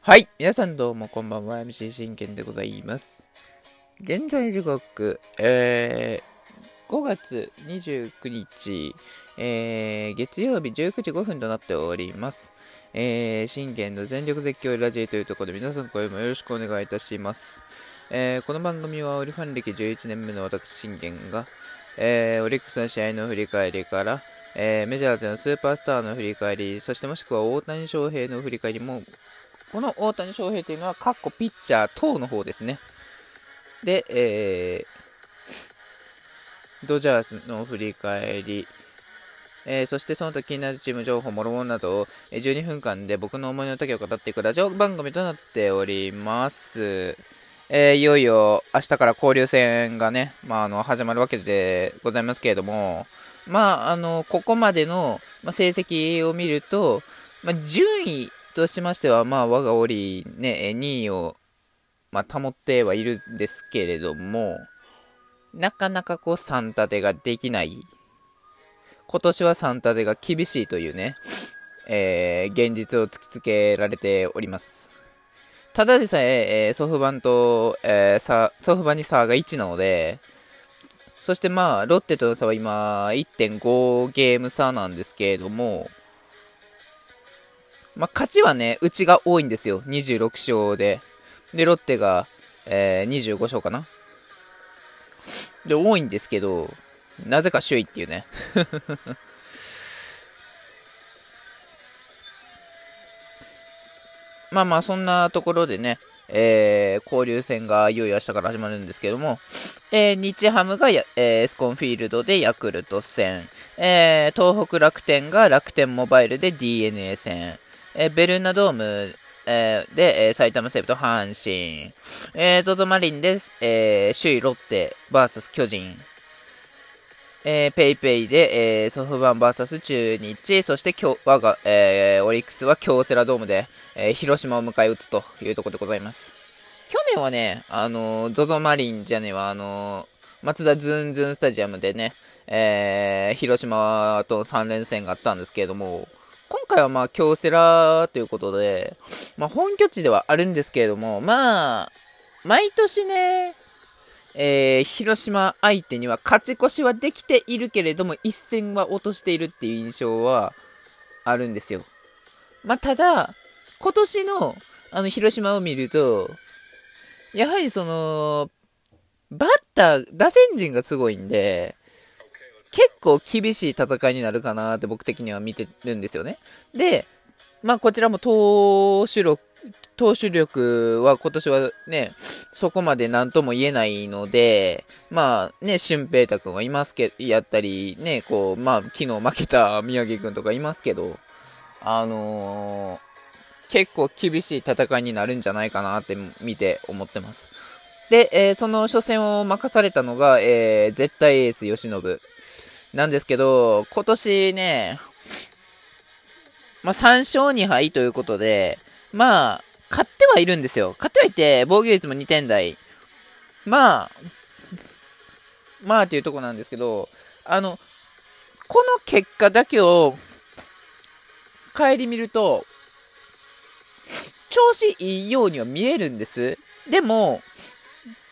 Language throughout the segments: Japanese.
はい。皆さんどうもこんばんは。MC 真剣でございます。現在時刻、えー、5月29日、えー、月曜日19時5分となっております。えー、信玄の全力絶叫ラジオというところで皆さん声もよろしくお願いいたします。えー、この番組はオリファン歴11年目の私信玄が、えー、オリックスの試合の振り返りから、えー、メジャーでのスーパースターの振り返り、そしてもしくは大谷翔平の振り返りも、この大谷翔平というのは、カッコピッチャー等の方ですね。で、えー、ドジャースの振り返り、えー、そしてその時気になるチーム情報、もろもろなどを12分間で僕の思いの丈を語っていくラジオ番組となっております。えー、いよいよ明日から交流戦がね、まあ、あの始まるわけでございますけれども、まあ、あのここまでの、成績を見ると、まあ、順位としましては、まあ、我が折、ね、2位を、まあ、保ってはいるんですけれども、なかなかこう、3立てができない。今年は3立てが厳しいというね、えー、現実を突きつけられております。ただでさええー、ソフバンと、えー、さソフバンに差が1なので、そしてまあ、ロッテとの差は今、1.5ゲーム差なんですけれども、まあ、勝ちはね、うちが多いんですよ。26勝で。で、ロッテが、えー、25勝かな。で、多いんですけど、なぜか首位っていうね。まあまあ、そんなところでね、えー、交流戦がいよいよ明日から始まるんですけども、えー、日ハムがや、エスコンフィールドでヤクルト戦、えー、東北楽天が楽天モバイルで DNA 戦、えー、ベルーナドーム、えー、で、えー、埼玉西武と阪神、えー、ゾゾマリンで、えー、首位ロッテ VS 巨人、えー、ペイペイで、えー、ソフトバンク VS 中日、そして今日我が、えー、オリックスは京セラドームで、えー、広島を迎え撃つというところでございます。去年はね、あのー、ゾゾマリンじゃねは、あのー、松田ズンズンスタジアムでね、えー、広島と3連戦があったんですけれども、今回はまあ京セラということで、まあ本拠地ではあるんですけれども、まあ、毎年ね、えー、広島相手には勝ち越しはできているけれども、一戦は落としているっていう印象はあるんですよ。まあ、ただ、今年のあの広島を見ると、やはりその、バッター、打線陣がすごいんで、結構厳しい戦いになるかなって僕的には見てるんですよね。で、まあこちらも投手力、投手力は今年はね、そこまで何とも言えないので、まあね、俊平太君はいますけど、やったり、ね、こう、まあ昨日負けた宮城君とかいますけど、あのー、結構厳しい戦いになるんじゃないかなって見て思ってます。で、えー、その初戦を任されたのが、えー、絶対エース吉信なんですけど、今年ね、まあ、3勝2敗ということで、まあ、勝ってはいるんですよ。勝ってはいて、防御率も2点台。まあ、まあというとこなんですけど、あの、この結果だけを、帰り見ると、調子いいようには見えるんです。でも、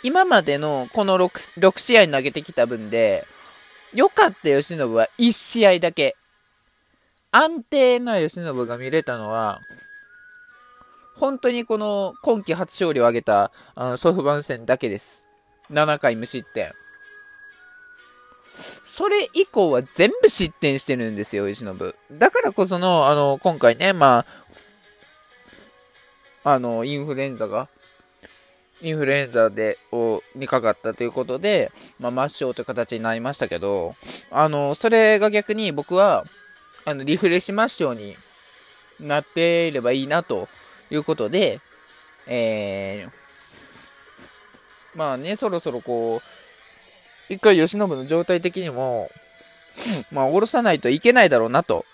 今までのこの 6, 6試合投げてきた分で、良かった吉信は1試合だけ。安定な吉信が見れたのは、本当にこの今季初勝利を挙げたあのソフバン戦だけです。7回無失点。それ以降は全部失点してるんですよ、吉信。だからこその、あの、今回ね、まあ、あの、インフルエンザが、インフルエンザで、を、にかかったということで、まあ、抹消という形になりましたけど、あの、それが逆に僕は、あの、リフレッシュ抹消になっていればいいなということで、えー、まあね、そろそろこう、一回吉信の状態的にも、まあ、下ろさないといけないだろうなと。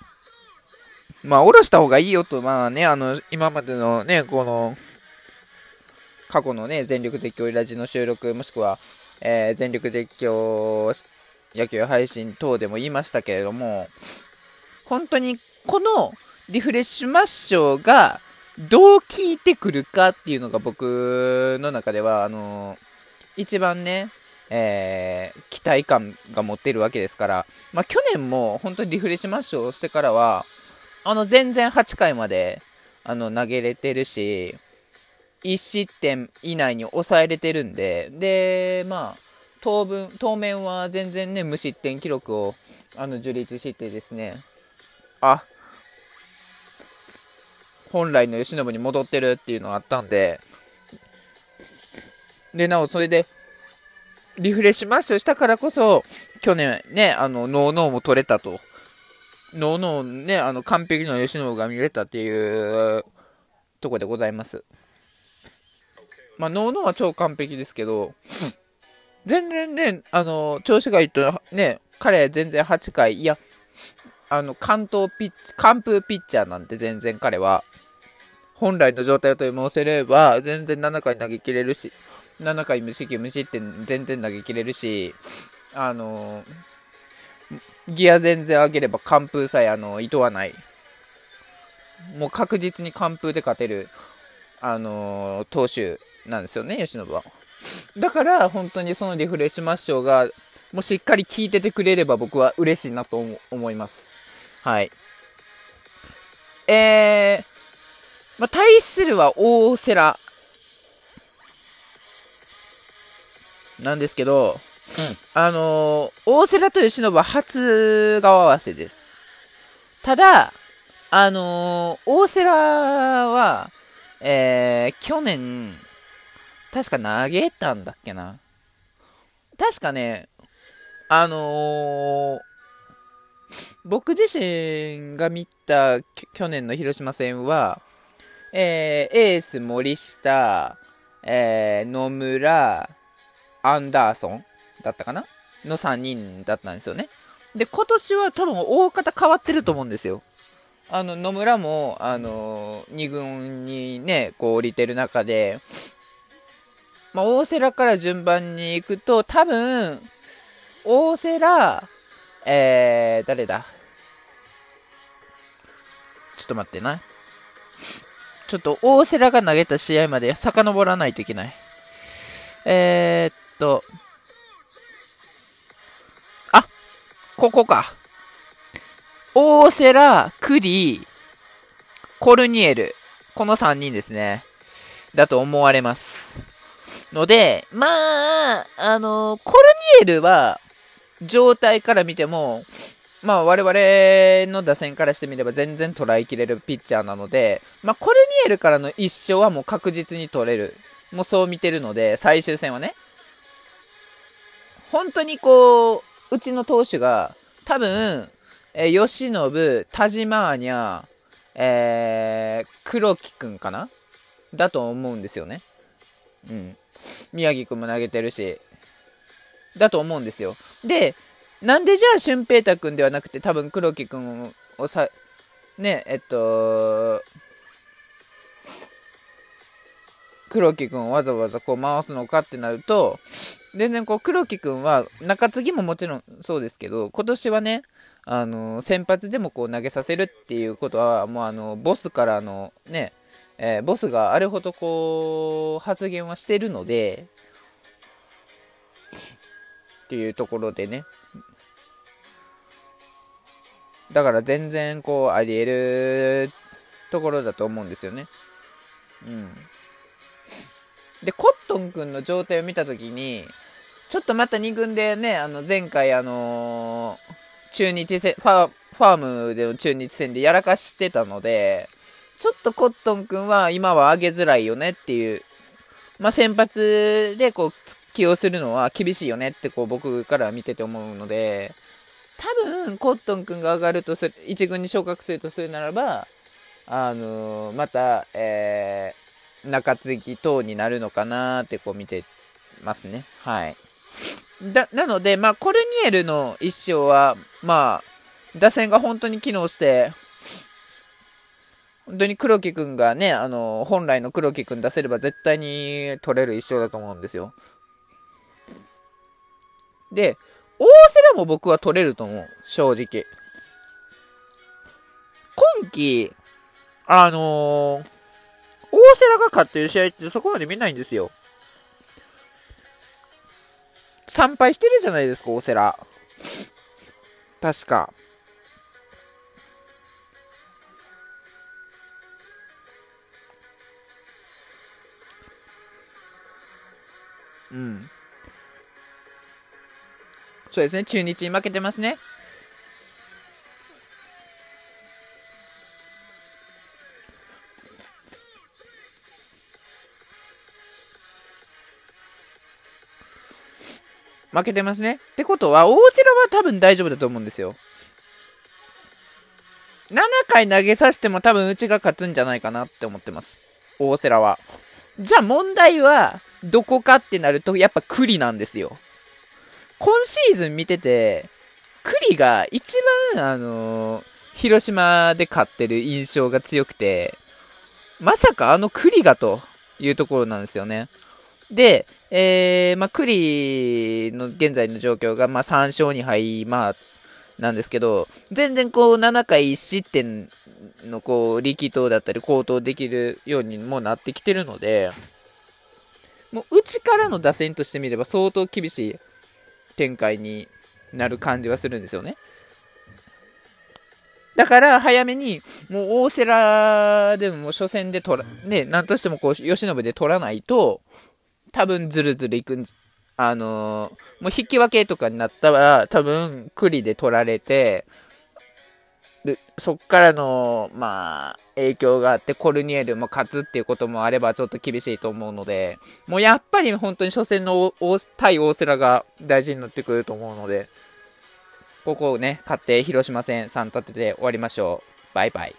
まあ、下ろした方がいいよと、まあね、あの、今までのね、この、過去のね、全力絶叫ラジの収録、もしくは、えー、全力絶叫野球配信等でも言いましたけれども、本当にこのリフレッシュマッショがどう効いてくるかっていうのが僕の中では、あの一番ね、えー、期待感が持ってるわけですから、まあ、去年も本当にリフレッシュマッシュをしてからは、あの、全然8回まで、あの、投げれてるし、1失点以内に抑えれてるんで、で、まあ、当分、当面は全然ね、無失点記録を、あの、樹立してですね、あ、本来の慶喜に戻ってるっていうのがあったんで、で、なお、それで、リフレッシュマッシュしたからこそ、去年ね、あの、ノーノーも取れたと。ノーノーね、あの、完璧な吉野が見れたっていうとこでございます。まあ、ノーノーは超完璧ですけど、全然ね、あの、調子がいいとね、彼全然8回、いや、あの、関東ピッチ、完封ピッチャーなんて全然彼は、本来の状態を取り戻せれば、全然7回投げ切れるし、7回無四球無失点全然投げ切れるし、あのギア全然上げれば完封さえあのいとわない。もう確実に完封で勝てる、あの投手なんですよね、吉信は。だから本当にそのリフレッシュマッショーがもうしっかり効いててくれれば僕は嬉しいなと思います。はい。えー、まあ、対するは大瀬良なんですけど、うん、あのー、大瀬良と吉信は初顔合わせです。ただ、あのー、大瀬良は、えー、去年、確か投げたんだっけな。確かね、あのー、僕自身が見た去年の広島戦は、えー、エース森下、えー、野村、アンダーソンだったかな？の3人だったんですよね。で、今年は多分大方変わってると思うんですよ。あの、野村も、あの、2軍にね、こう降りてる中で、まあ、大瀬良から順番に行くと、多分、大瀬良、えー、誰だ？ちょっと待ってな。ちょっと大瀬良が投げた試合まで遡らないといけない。えー、っと、あ、ここか。大瀬良、クリ、コルニエル。この3人ですね。だと思われます。ので、まあ、あの、コルニエルは、状態から見ても、まあ我々の打線からしてみれば全然捉えきれるピッチャーなので、まあコルニエルからの1勝はもう確実に取れる。もうそう見てるので、最終戦はね。本当にこう、うちの投手が多分、えー、吉信、田島アニャ、えー、黒木くんかな？だと思うんですよね。うん。宮城くんも投げてるし、だと思うんですよ。で、なんでじゃあ俊平太くんではなくて多分黒木くんをさ、ね、えっと、黒木くんをわざわざこう回すのかってなると、全然こう黒木くんは中継ぎももちろんそうですけど、今年はね、あの先発でもこう投げさせるっていうことは、もうあのボスからのね、え、ボスがあれほどこう発言はしてるので、っていうところでね。だから全然こうあり得るところだと思うんですよね。うん。で、コットン君の状態を見たときに、ちょっとまた2軍でね、あの前回あのー、中日戦、ファファームでの中日戦でやらかしてたので、ちょっとコットン君は今は上げづらいよねっていう、まあ、先発でこう起用するのは厳しいよねってこう僕から見てて思うので、多分コットン君が上がるとする、1軍に昇格するとするならば、あのー、また、えー、中継ぎ等になるのかなってこう見てますね。はい。だ、なので、まあ、コルニエルの一生は、まあ、打線が本当に機能して、本当に黒木くんがね、あの、本来の黒木くん出せれば絶対に取れる一生だと思うんですよ。で、大瀬良も僕は取れると思う。正直。今季、あのー、大瀬良が勝ってる試合ってそこまで見ないんですよ。参拝してるじゃないですか、大瀬良。確か。うん。そうですね、中日に負けてますね。負けてますね。ってことは、大城は多分大丈夫だと思うんですよ。7回投げさせても多分うちが勝つんじゃないかなって思ってます。大瀬良は。じゃあ問題は、どこかってなると、やっぱ栗なんですよ。今シーズン見てて、栗が一番、あの、広島で勝ってる印象が強くて、まさかあの栗がというところなんですよね。で、えー、まあ、栗の現在の状況が、まあ、3勝2敗、まあ、なんですけど、全然こう、7回1失点のこう、力投だったり、高投できるようにもなってきてるので、もう、内からの打線としてみれば相当厳しい展開になる感じはするんですよね。だから早めに、もう大瀬良でも初戦で取ら、ね、なんとしてもこう、吉信で取らないと、多分ずるずるいくん、あのー、もう引き分けとかになったら、多分栗で取られて、で、そっからの、まあ、影響があって、コルニエルも勝つっていうこともあれば、ちょっと厳しいと思うので、もうやっぱり本当に初戦の対大瀬良が大事になってくると思うので、ここをね、勝って広島戦3立てで終わりましょう。バイバイ。